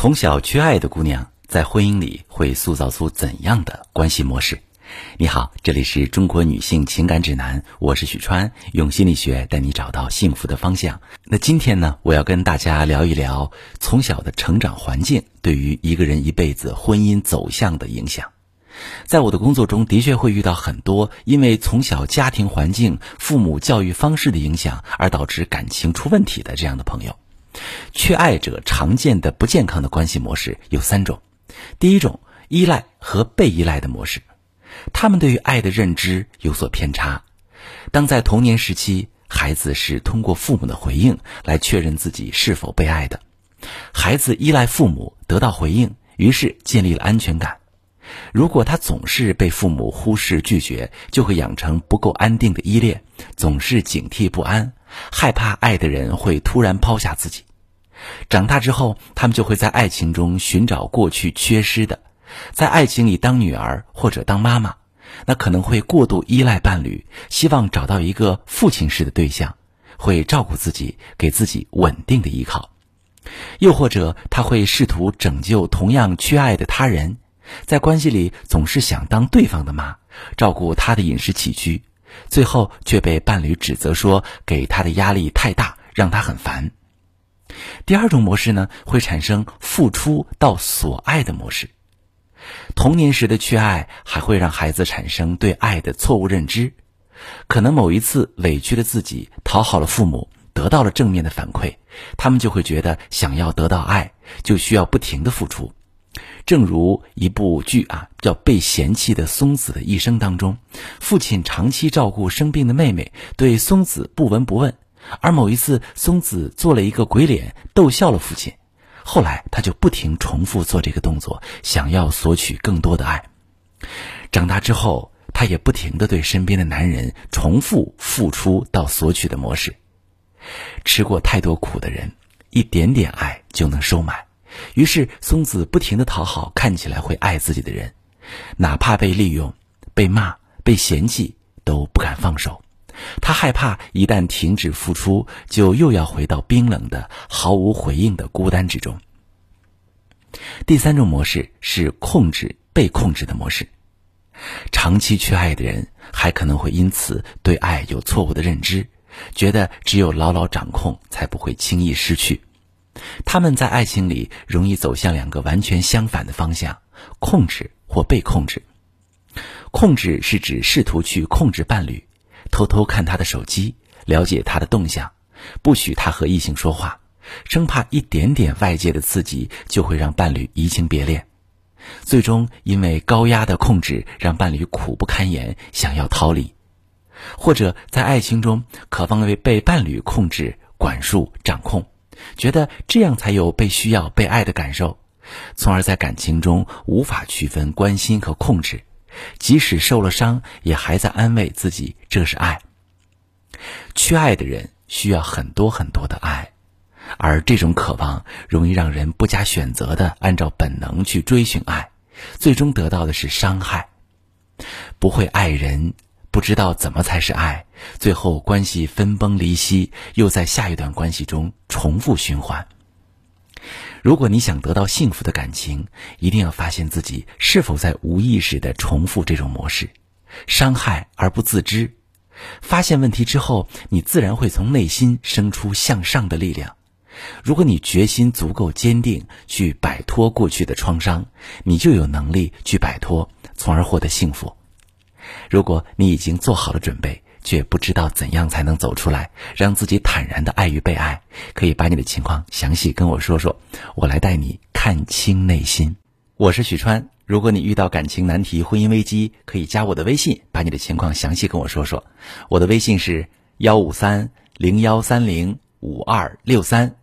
从小缺爱的姑娘在婚姻里会塑造出怎样的关系模式？你好，这里是中国女性情感指南，我是许川，用心理学带你找到幸福的方向。那今天呢，我要跟大家聊一聊从小的成长环境对于一个人一辈子婚姻走向的影响。在我的工作中，的确会遇到很多因为从小家庭环境、父母教育方式的影响而导致感情出问题的这样的朋友。缺爱者常见的不健康的关系模式有三种，第一种依赖和被依赖的模式，他们对于爱的认知有所偏差。当在童年时期，孩子是通过父母的回应来确认自己是否被爱的，孩子依赖父母得到回应，于是建立了安全感。如果他总是被父母忽视拒绝，就会养成不够安定的依恋，总是警惕不安，害怕爱的人会突然抛下自己。长大之后，他们就会在爱情中寻找过去缺失的，在爱情里当女儿或者当妈妈，那可能会过度依赖伴侣，希望找到一个父亲式的对象，会照顾自己，给自己稳定的依靠。又或者他会试图拯救同样缺爱的他人。在关系里总是想当对方的妈，照顾他的饮食起居，最后却被伴侣指责说给他的压力太大，让他很烦。第二种模式呢，会产生付出到所爱的模式。童年时的缺爱还会让孩子产生对爱的错误认知，可能某一次委屈了自己，讨好了父母，得到了正面的反馈，他们就会觉得想要得到爱，就需要不停的付出。正如一部剧啊，叫《被嫌弃的松子的一生》当中，父亲长期照顾生病的妹妹，对松子不闻不问。而某一次，松子做了一个鬼脸，逗笑了父亲。后来，他就不停重复做这个动作，想要索取更多的爱。长大之后，他也不停的对身边的男人重复付出到索取的模式。吃过太多苦的人，一点点爱就能收买。于是，松子不停的讨好看起来会爱自己的人，哪怕被利用、被骂、被嫌弃，都不敢放手。他害怕一旦停止付出，就又要回到冰冷的、毫无回应的孤单之中。第三种模式是控制被控制的模式。长期缺爱的人，还可能会因此对爱有错误的认知，觉得只有牢牢掌控，才不会轻易失去。他们在爱情里容易走向两个完全相反的方向：控制或被控制。控制是指试图去控制伴侣，偷偷看他的手机，了解他的动向，不许他和异性说话，生怕一点点外界的刺激就会让伴侣移情别恋。最终因为高压的控制，让伴侣苦不堪言，想要逃离，或者在爱情中渴望为被伴侣控制、管束、掌控。觉得这样才有被需要、被爱的感受，从而在感情中无法区分关心和控制，即使受了伤，也还在安慰自己这是爱。缺爱的人需要很多很多的爱，而这种渴望容易让人不加选择的按照本能去追寻爱，最终得到的是伤害。不会爱人。不知道怎么才是爱，最后关系分崩离析，又在下一段关系中重复循环。如果你想得到幸福的感情，一定要发现自己是否在无意识的重复这种模式，伤害而不自知。发现问题之后，你自然会从内心生出向上的力量。如果你决心足够坚定，去摆脱过去的创伤，你就有能力去摆脱，从而获得幸福。如果你已经做好了准备，却不知道怎样才能走出来，让自己坦然的爱与被爱，可以把你的情况详细跟我说说，我来带你看清内心。我是许川，如果你遇到感情难题、婚姻危机，可以加我的微信，把你的情况详细跟我说说。我的微信是幺五三零幺三零五二六三，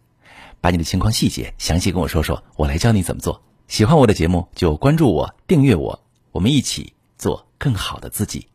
把你的情况细节详细跟我说说，我来教你怎么做。喜欢我的节目就关注我、订阅我，我们一起。更好的自己。